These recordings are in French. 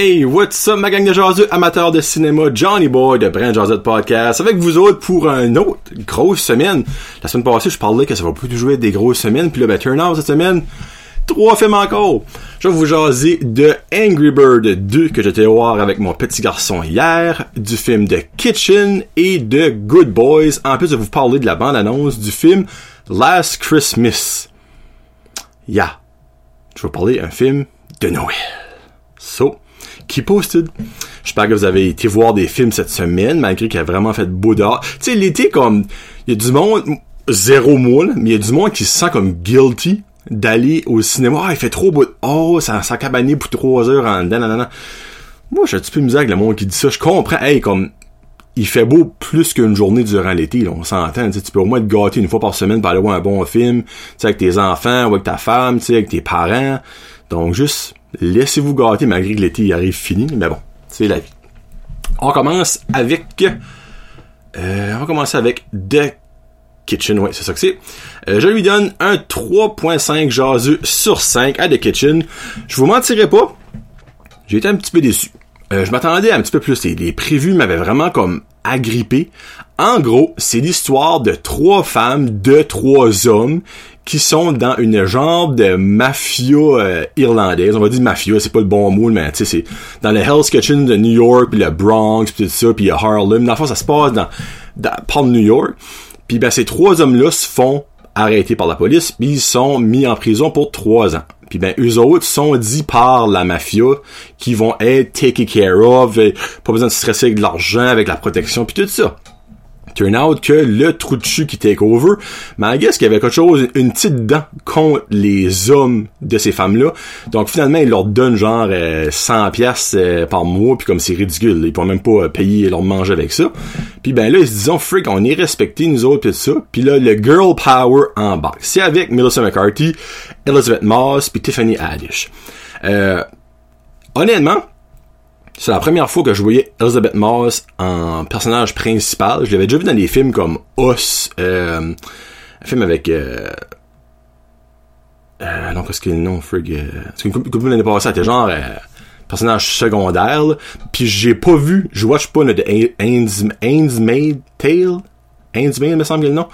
Hey, what's up ma gang de jaseux amateurs de cinéma, Johnny Boy de Brand Jazz Podcast, avec vous autres pour un autre grosse semaine. La semaine passée, je parlais que ça va plus jouer des grosses semaines, puis là, ben, turn out cette semaine, trois films encore. Je vais vous jaser de Angry Bird 2 que j'étais voir avec mon petit garçon hier, du film The Kitchen et de Good Boys, en plus de vous parler de la bande-annonce du film Last Christmas. Yeah. Je vais vous parler d'un film de Noël. So, qui posted. J'espère que vous avez été voir des films cette semaine, malgré qu'il a vraiment fait beau dehors. Tu sais, l'été, comme, il y a du monde, zéro mois, mais il y a du monde qui se sent comme guilty d'aller au cinéma. Ah, il fait trop beau. Oh, ça, cabané pour trois heures en dedans, nanana. Moi, j'ai un petit peu misère avec le monde qui dit ça. Je comprends. Hey, comme, il fait beau plus qu'une journée durant l'été, là, on s'entend. Tu peux au moins te gâter une fois par semaine pour aller voir un bon film, tu sais, avec tes enfants, ou avec ta femme, avec tes parents. Donc, juste, laissez-vous gâter malgré que l'été arrive fini, mais bon, c'est la vie. On commence avec... Euh, on va avec The Kitchen, ouais, c'est ça que c'est. Euh, je lui donne un 3.5 jaseux sur 5 à The Kitchen. Je vous mentirai pas, j'ai été un petit peu déçu. Euh, je m'attendais un petit peu plus. Les prévus m'avaient vraiment comme agrippé. En gros, c'est l'histoire de trois femmes, de trois hommes qui sont dans une genre de mafia euh, irlandaise. On va dire mafia, c'est pas le bon mot, mais tu sais, c'est dans le Hell's Kitchen de New York, puis le Bronx, puis tout ça, puis Harlem. Dans le fond, ça se passe dans, dans pas New York. Puis ben, ces trois hommes-là se font arrêter par la police, puis ils sont mis en prison pour trois ans. Puis ben, eux autres sont dit par la mafia qui vont être taken care of, pas besoin de stresser avec de l'argent, avec la protection, puis tout ça. Turn out que le trou de qui take over, mais I guess qu'il y avait quelque chose, une petite dent contre les hommes de ces femmes-là. Donc finalement, ils leur donnent genre 100 pièces par mois, puis comme c'est ridicule, ils pourront même pas euh, payer leur manger avec ça. Puis ben là, ils se disent, oh, freak, on est respecté nous autres, pis ça. Puis là, le girl power en bas. C'est avec Melissa McCarthy, Elizabeth Moss, puis Tiffany Haddish. Euh, honnêtement, c'est la première fois que je voyais Elizabeth Moss en personnage principal. Je l'avais déjà vu dans des films comme Us, euh, un film avec... Euh, euh, non, qu'est-ce que le nom, frig? Euh, une couple l'année passée, c'était genre euh, personnage secondaire. Puis j'ai pas vu, je watch pas de Made Tale? Handmaid, me semble le nom.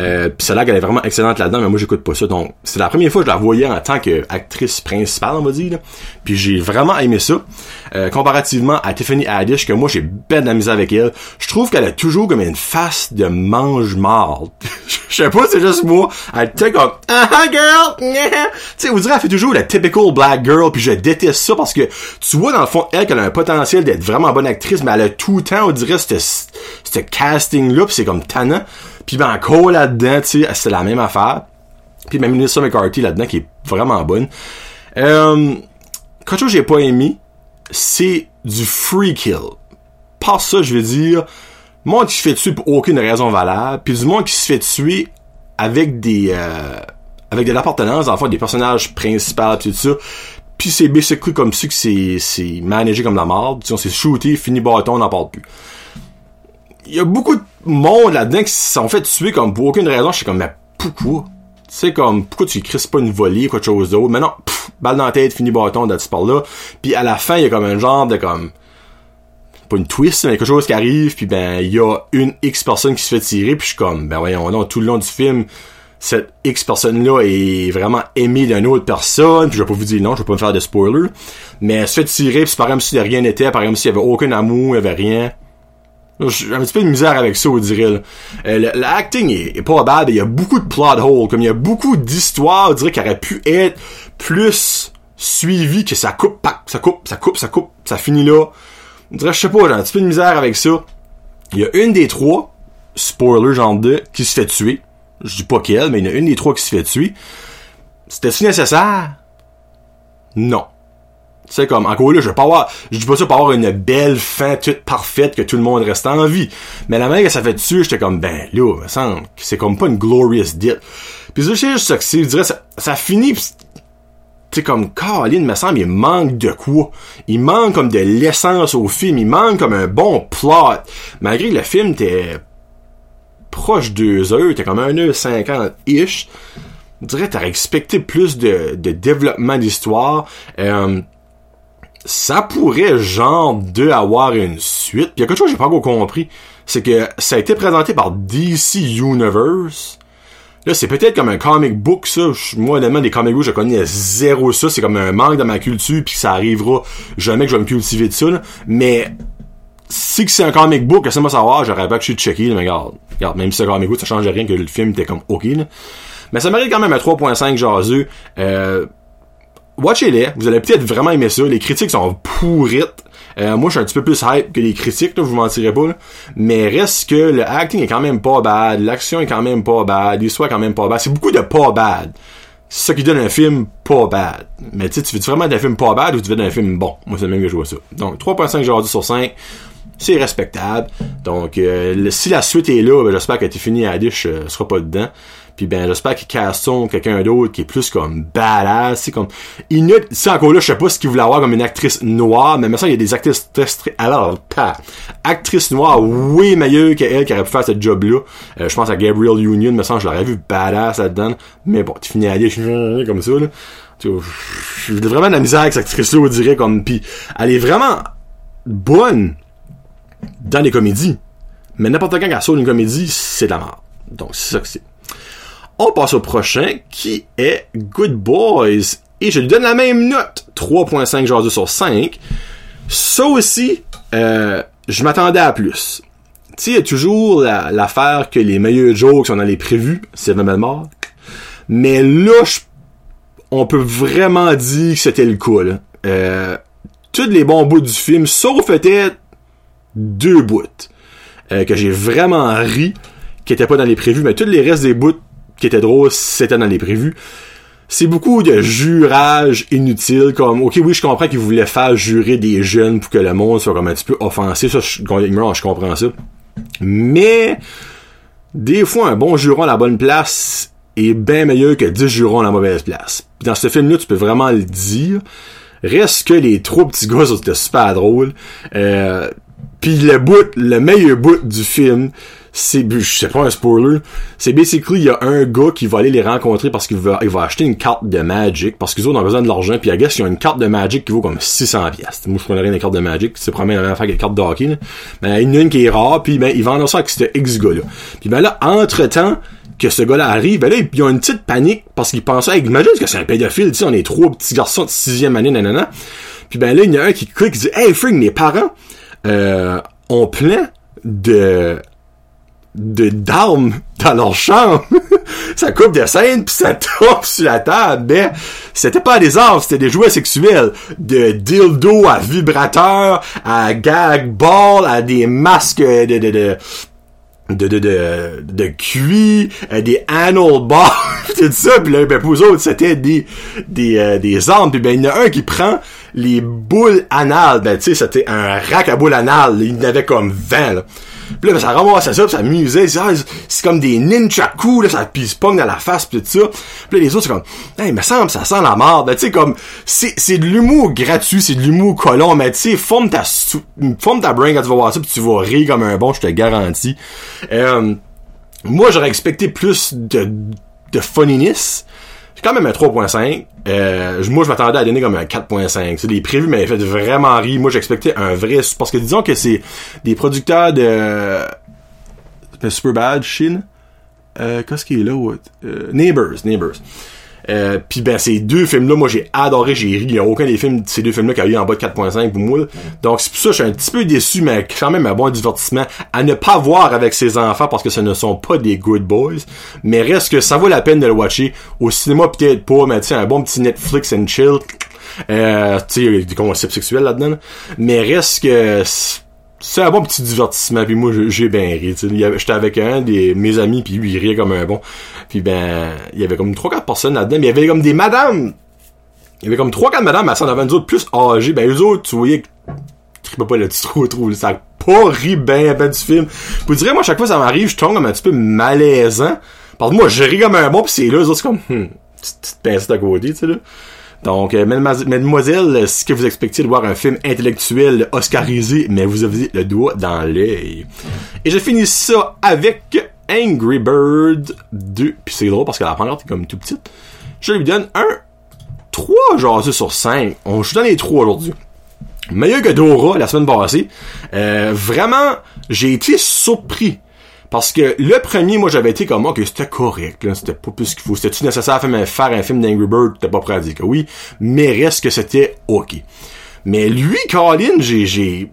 Euh, puis c'est là qu'elle est vraiment excellente là-dedans, mais moi j'écoute pas ça. Donc c'est la première fois que je la voyais en tant qu'actrice principale, on va dire. Là. Puis j'ai vraiment aimé ça. Euh, comparativement à Tiffany Haddish, que moi j'ai bête de la avec elle. Je trouve qu'elle a toujours comme une face de mange-marde. Je sais pas, c'est juste moi. Elle était comme ah girl, tu sais, vous direz elle fait toujours la typical black girl, puis je déteste ça parce que tu vois dans le fond elle qu'elle a un potentiel d'être vraiment bonne actrice, mais elle a tout le temps, on dirait ce casting là, puis c'est comme tannant. Puis ben encore là-dedans, tu sais, c'est la même affaire. Puis même Melissa McCarthy là-dedans qui est vraiment bonne. Euh, quelque chose que j'ai pas aimé, c'est du free kill. Par ça, je veux dire, monde qui se fait tuer pour aucune raison valable, puis du monde qui se fait tuer avec des euh, avec de l'appartenance, enfin des personnages principaux tout ça. Puis c'est basically comme ça que c'est c'est managé comme la merde. C'est shooté, fini bâton, on n'en parle plus. Il y a beaucoup de monde là-dedans qui se sont fait tuer comme pour aucune raison. Je suis comme mais pourquoi? Sais comme pourquoi tu crisses pas une volée ou quelque chose d'autre? Mais non, pff, balle dans la tête, fini bâton, de par là. Puis à la fin, il y a comme un genre de comme pas une twist, mais quelque chose qui arrive, puis ben, il y a une X personne qui se fait tirer, puis je suis comme, ben voyons, non, tout le long du film, cette X personne-là est vraiment aimée d'une autre personne, puis je vais pas vous dire non, je vais pas me faire de spoiler, mais elle se fait tirer, puis c'est par exemple y a rien n'était, par exemple s'il y avait aucun amour, il y avait rien. J'ai un petit peu de misère avec ça, on dirait. Euh, L'acting est, pas bad, il y a beaucoup de plot holes, comme il y a beaucoup d'histoires, on dirait qu'il aurait pu être plus suivi que ça coupe, ça coupe, ça coupe, ça coupe, ça finit là. On dirait, je sais pas, j'ai un petit peu de misère avec ça. Il y a une des trois, spoiler genre 2, qui se fait tuer. Je dis pas qu'elle, mais il y en a une des trois qui se fait tuer. C'était-tu nécessaire? Non. C'est comme, encore là, je veux pas avoir, je dis pas ça pour avoir une belle fin toute parfaite que tout le monde reste en vie. Mais la manière que ça fait tuer, j'étais comme, ben, là, me semble que c'est comme pas une glorious death. Puis je sais juste c'est, je dirais, ça, ça finit, tu sais, comme, Caroline, me semble, il manque de quoi? Il manque comme de l'essence au film, il manque comme un bon plot. Malgré que le film était proche de deux heures, t'es comme un heure cinquante-ish, je dirais t'aurais expecté plus de, de développement d'histoire. Euh, ça pourrait genre de avoir une suite. Puis y a quelque chose que j'ai pas encore compris, c'est que ça a été présenté par DC Universe. Là, c'est peut-être comme un comic book, ça. Moi, honnêtement, des comic books, je connais zéro ça. C'est comme un manque de ma culture, puis ça arrivera jamais que je vais me cultiver de ça. Là. Mais si que c'est un comic book, que ça moi savoir, j'aurais pas que je suis checké, mais regarde, regarde, même si c'est un comic book, ça change rien que le film était comme ok. Là. Mais ça mérite quand même un 3.5 jaseux. Euh, watchez-les. Vous allez peut-être vraiment aimer ça. Les critiques sont pourrites. Euh, moi, je suis un petit peu plus hype que les critiques, là, je vous mentirai pas. Là. Mais reste que le acting est quand même pas bad, l'action est quand même pas bad, l'histoire est quand même pas bad. C'est beaucoup de pas bad. C'est ça qui donne un film pas bad. Mais tu tu veux vraiment d'un film pas bad ou tu veux d'un film bon? Moi, c'est le même que je vois ça. Donc, 3.5 aujourd'hui sur 5 c'est respectable. Donc, euh, si la suite est là, ben, j'espère que t'es fini à la dish, euh, sera pas dedans. Puis ben j'espère qu'ils casseront quelqu'un d'autre qui est plus comme badass, c'est comme inut, c'est encore là, je sais pas ce qu'ils voulaient avoir comme une actrice noire, mais maintenant il y a des actrices alors pas actrice noire oui meilleure qu'elle qui aurait pu faire ce job là. Euh, je pense à Gabrielle Union, mais ça je l'aurais vu badass là-dedans, mais bon, tu finis à dire comme ça là. J'ai vraiment de la misère avec cette actrice-là, on dirait, comme, puis elle est vraiment bonne dans les comédies. Mais n'importe quand qu'elle saute une comédie, c'est de la mort. Donc, c'est ça que c'est. On passe au prochain, qui est Good Boys. Et je lui donne la même note, 3.5 aujourd'hui sur 5. Ça aussi, euh, je m'attendais à plus. Tu sais, il y a toujours l'affaire que les meilleurs jokes sont dans les prévus, c'est même mort. Mais là, on peut vraiment dire que c'était le. Là. Euh, tous les bons bouts du film, sauf peut-être deux bouts euh, que j'ai vraiment ri, qui étaient pas dans les prévus, mais tous les restes des bouts qui était drôle, c'était dans les prévus. C'est beaucoup de jurage inutile, comme, ok, oui, je comprends qu'ils voulaient faire jurer des jeunes pour que le monde soit comme un petit peu offensé, ça, je, je comprends ça. Mais, des fois, un bon jurant à la bonne place est bien meilleur que 10 jurons à la mauvaise place. dans ce film-là, tu peux vraiment le dire. Reste que les trois petits gars, c'était super drôle. Euh, puis le bout, le meilleur bout du film, c'est sais pas un spoiler. C'est basically il y a un gars qui va aller les rencontrer parce qu'il va il va acheter une carte de Magic parce qu'ils ont besoin de l'argent puis à guess ils ont une carte de Magic qui vaut comme 600 pièces moi je connais rien des cartes de Magic c'est probablement la même affaire que les cartes de hockey mais il y en a une qui est rare puis ben ils vendent ça avec ce X gars là puis ben là entre temps que ce gars-là arrive, ben là, ils ont une petite panique parce qu'ils pensent, hey, imagine que c'est un pédophile, tu sais, on est trois petits garçons de sixième année, nanana. Puis ben là, il y en a un qui clique, qui dit, hey, fring, mes parents, euh, ont plein de de d'armes dans leur chambre. ça coupe des scènes puis ça tombe sur la table. Mais c'était pas des armes, c'était des jouets sexuels. De dildo à vibrateur, à gag ball, à des masques de de de de de de, de des anal bars, tout ça, puis là, ben pour eux autres, c'était des des euh, des armes, puis ben il y en a un qui prend les boules anales, ben tu sais, c'était un rack à boules anales, il en avait comme 20 là. Puis là, ben, ça ramassait ça, pis ça amusait. C'est comme des ninjaku, là, ça pis dans la face, pis tout ça. Puis là, les autres, c'est comme, hey, me semble, ça sent la mort. Ben, tu sais, comme, c'est, c'est de l'humour gratuit, c'est de l'humour colon, mais tu sais, forme ta, forme ta brain quand tu vas voir ça, pis tu vas rire comme un bon, je te garantis. Euh, moi, j'aurais expecté plus de, de funniness. C'est quand même un 3.5. Euh, moi, je m'attendais à donner comme un 4.5. Les prévus m'avaient fait vraiment rire. Moi, j'expectais un vrai... Parce que disons que c'est des producteurs de... Super Bad, Chine. Euh, Qu'est-ce qui est là? Euh, Neighbors. Neighbors. Euh, puis ben ces deux films là moi j'ai adoré j'ai ri. Il a aucun des films ces deux films là qui a eu en bas de 4.5 pour moi. Donc c'est pour ça je suis un petit peu déçu mais quand même un bon divertissement à ne pas voir avec ses enfants parce que ce ne sont pas des good boys. Mais reste que ça vaut la peine de le watcher au cinéma peut-être pas mais tu un bon petit Netflix and chill. Euh, tu sais des concepts sexuels là-dedans mais reste que c'est un bon petit divertissement puis moi j'ai bien ri j'étais avec un de mes amis puis lui il riait comme un bon. Puis ben il y avait comme trois quatre personnes là-dedans mais il y avait comme des madames. Il y avait comme trois quatre madames à ça avait nous autres plus âgées. Ben eux autres tu voyais je pas le trop trop. Ça pas ri ben ben du film. Vous direz moi chaque fois ça m'arrive je tombe comme un petit peu malaisant. Parce que moi je ris comme un bon puis c'est là eux autres c'est comme hmm, petite pince à côté tu sais là donc, euh, mademoiselle, est-ce que vous expectiez de voir un film intellectuel oscarisé, mais vous avez le doigt dans l'œil. Et je finis ça avec Angry Bird 2. Puis c'est drôle parce que la première est comme tout petite. Je lui donne un 3 jaseux sur 5. On joue dans les 3 aujourd'hui. Meilleur que Dora la semaine passée. Euh, vraiment, j'ai été surpris. Parce que le premier, moi, j'avais été comme, ok, c'était correct, là, c'était pas plus qu'il faut. C'était-tu nécessaire à faire un film d'Angry Bird? T'es pas prêt à dire que oui. Mais reste que c'était ok. Mais lui, Colin, j'ai, j'ai,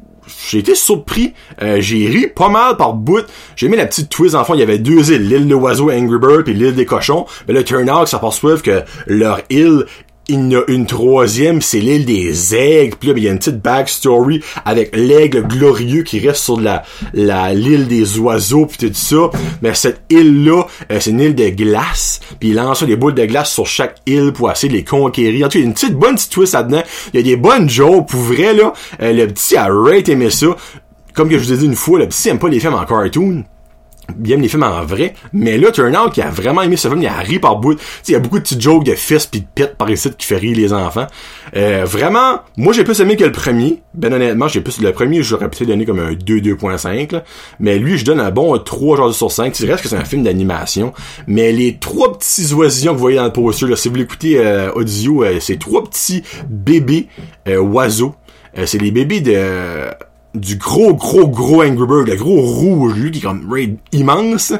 j'ai été surpris. Euh, j'ai ri pas mal par bout. J'ai mis la petite twist. En fond, il y avait deux îles. L'île de oiseaux Angry Bird et l'île des cochons. Mais là, turn out, ça poursuivre que leur île il y a une troisième, c'est l'île des aigles. Puis là, ben, il y a une petite backstory avec l'aigle glorieux qui reste sur la l'île des oiseaux puis tout ça. Mais cette île-là, euh, c'est une île de glace. Puis il lance des boules de glace sur chaque île pour essayer de les conquérir. En tout cas, il y a une petite bonne petite twist là-dedans. Il y a des bonnes jokes. Pour vrai, là, euh, le petit a rate aimé ça. Comme que je vous ai dit une fois, le petit aime pas les films en cartoon bien les films en vrai, mais là, Turnout qui a vraiment aimé ce film, il a ri par bout. Il y a beaucoup de petits jokes de fils pis de pit par ici qui fait rire les enfants. Euh, vraiment, moi j'ai plus aimé que le premier. Ben honnêtement, j'ai plus le premier, j'aurais peut-être donné comme un 2 2.5 mais lui je donne un bon 3 genre sur 5. C'est reste que c'est un film d'animation, mais les trois petits oisillons que vous voyez dans le poster là, si vous l'écoutez euh, audio, euh, c'est trois petits bébés oiseaux. c'est les bébés de du gros, gros, gros Angry Bird, le gros rouge, lui, qui est comme raid immense.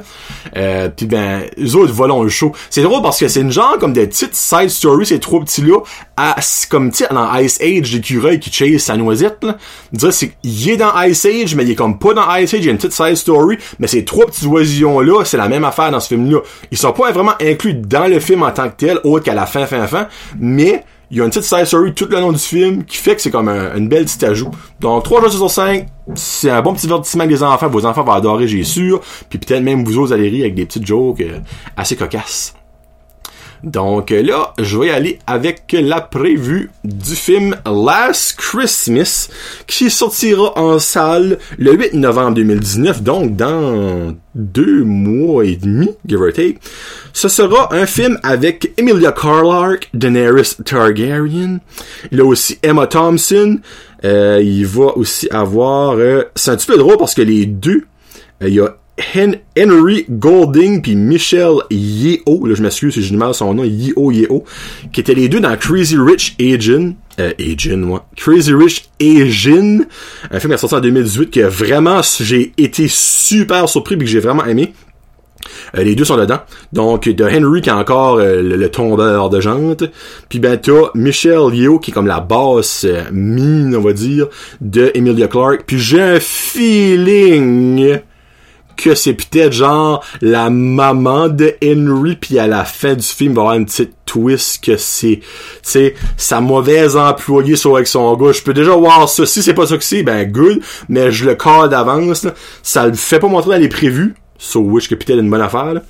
Euh, puis ben, les autres volent le show. C'est drôle parce que c'est une genre comme des petites side stories, ces trois petits-là, à, comme, tu dans Ice Age, l'écureuil qui chase sa noisette, là. Dire, c'est, il est dans Ice Age, mais il est comme pas dans Ice Age, il y a une petite side story, mais ces trois petits oisillons-là, c'est la même affaire dans ce film-là. Ils sont pas vraiment inclus dans le film en tant que tel, autre qu'à la fin, fin, fin, mais il y a une petite side story tout le long du film qui fait que c'est comme un, une belle petite ajout. Donc 3 jours sur 5, c'est un bon petit divertissement les enfants. Vos enfants vont adorer, j'ai sûr. Puis peut-être même vous autres allez rire avec des petites jokes euh, assez cocasses. Donc euh, là, je vais aller avec la prévue du film Last Christmas qui sortira en salle le 8 novembre 2019, donc dans deux mois et demi, give or take. Ce sera un film avec Emilia Clarke, Daenerys Targaryen. Il y a aussi Emma Thompson. Euh, il va aussi avoir... Euh, c'est un petit peu drôle parce que les deux, il y a Henry Golding puis Michelle Yeo, là je m'excuse si je dis mal son nom, Yeo Yeo, qui étaient les deux dans Crazy Rich Asian, euh, Crazy Rich Asian, un film qui est sorti en 2018 que vraiment j'ai été super surpris et que j'ai vraiment aimé. Euh, les deux sont dedans. Donc, de Henry qui est encore euh, le, tombeur de jante. Puis ben t'as Michelle Yeo qui est comme la basse euh, mine, on va dire, de Emilia Clarke. Puis j'ai un feeling que c'est peut-être genre la maman de Henry puis à la fin du film il va y avoir une petite twist que c'est c'est sa mauvaise employée sur avec son gars. Je peux déjà voir ça. Si c'est pas ça que c'est ben good. Mais je le call d'avance ça le fait pas montrer dans les prévus so wish que peut-être une bonne affaire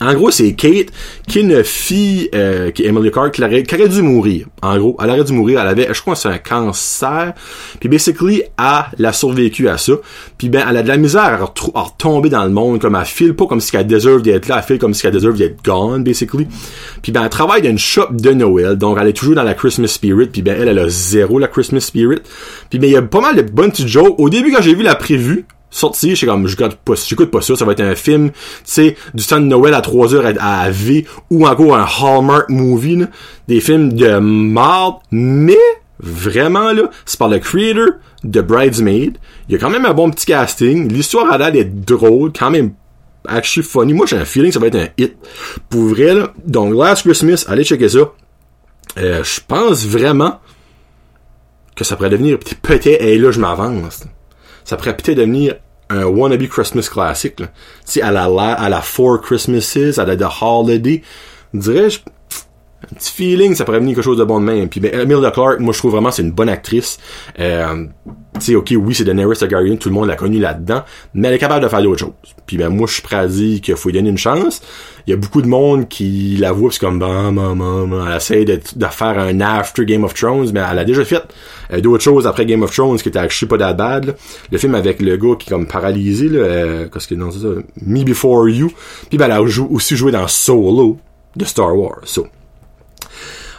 en gros, c'est Kate qui est une fille, euh, qui est Emily Clark, qui aurait, qui aurait, dû mourir. En gros, elle aurait dû mourir. Elle avait, je crois, c'est un cancer. Puis basically, elle a survécu à ça. Puis ben, elle a de la misère à, retomber dans le monde, comme elle file pas comme si elle deserve d'être là, elle file comme si elle deserve d'être gone, basically. Puis ben, elle travaille dans une shop de Noël, donc elle est toujours dans la Christmas spirit. Puis ben, elle, elle a zéro la Christmas spirit. Puis ben, il y a pas mal de bonnes petites. Au début, quand j'ai vu la prévue, sorti, je suis comme, j'écoute pas, j'écoute pas ça, ça va être un film, tu sais, du temps de Noël à 3 heures à, à V, ou encore un Hallmark movie, des films de marde, mais, vraiment, là, c'est par le creator de Bridesmaid, il y a quand même un bon petit casting, l'histoire a l'air d'être drôle, quand même actually funny, moi j'ai un feeling que ça va être un hit, pour vrai, là, donc Last Christmas, allez checker ça, euh, je pense vraiment que ça pourrait devenir peut-être, et là je m'avance, ça pourrait peut-être devenir un wannabe Christmas classique. Tu sais, à la, à la Four Christmases, à la The Holiday. Dirais-je, un petit feeling, ça pourrait venir quelque chose de bon de même. Puis ben, Emilia Clarke, moi je trouve vraiment c'est une bonne actrice. Euh, sais, ok, oui, c'est Daenerys Targaryen, tout le monde l'a connu là-dedans, mais elle est capable de faire d'autres choses. Puis ben moi je suis prêt à dire qu'il faut lui donner une chance. Il y a beaucoup de monde qui la voit, c'est comme bah, bah, bah, elle essaie de, faire un after Game of Thrones, mais elle a déjà fait euh, d'autres choses après Game of Thrones qui était actually pas that bad. Le film avec le gars qui est comme paralysé, là, euh, qu'est-ce que non c'est ça, Me Before You. Puis ben elle a aussi joué dans Solo de Star Wars. So.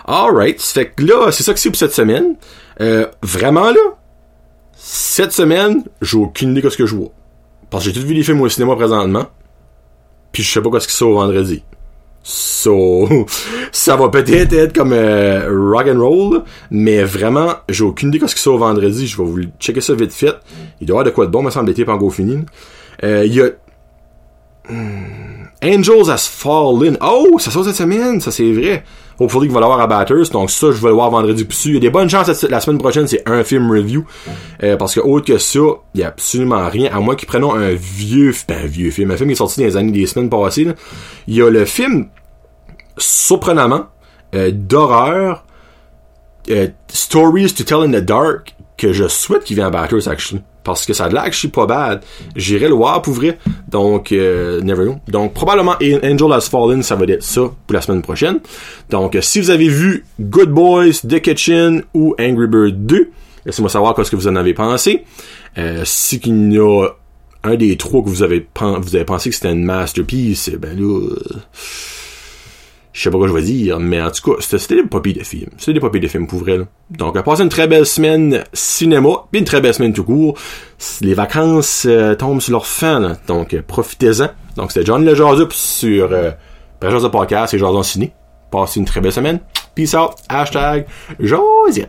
Alright, fait que là, c'est ça que c'est pour cette semaine. Euh, vraiment là, cette semaine, j'ai aucune idée de ce que je vois. Parce que j'ai tout vu les films au cinéma présentement. Puis je sais pas quoi ce qui sort vendredi. So, ça va peut-être être comme euh, rock and roll, mais vraiment, j'ai aucune idée de ce qui sort vendredi. Je vais vous checker ça vite fait. Il doit y avoir de quoi de bon, me semble, l'été pas fini. Euh, il y a hmm, Angels Has Fallen. Oh, ça sort cette semaine, ça c'est vrai. Hopefully qu'il va l'avoir à Batters, donc ça je vais le voir vendredi. Il y a des bonnes chances la semaine prochaine, c'est un film review. Euh, parce que autre que ça, il y a absolument rien, à moins qu'ils prennent un vieux, ben, un vieux film, un film qui est sorti dans les années, des semaines passées. Il y a le film surprenamment euh, d'horreur euh, Stories to Tell in the Dark que je souhaite qu'il vienne à Batters actually parce que ça que je suis pas bad. J'irai le voir pour vrai. Donc euh, never know. Donc probablement Angel Has Fallen ça va être ça pour la semaine prochaine. Donc si vous avez vu Good Boys The Kitchen ou Angry Bird 2 laissez-moi savoir ce que vous en avez pensé. Si qu'il y a un des trois que vous avez, vous avez pensé que c'était une masterpiece ben là je sais pas quoi je vais dire, mais en tout cas, c'était des papiers de films. C'était des papiers de films pour vrai. Donc, passez une très belle semaine cinéma, puis une très belle semaine tout court. Les vacances euh, tombent sur leur fin, là. donc euh, profitez-en. Donc, c'était Johnny Le Jazup sur euh, de Podcast et Jason Ciné. Passez une très belle semaine. Peace out. Hashtag Josiette.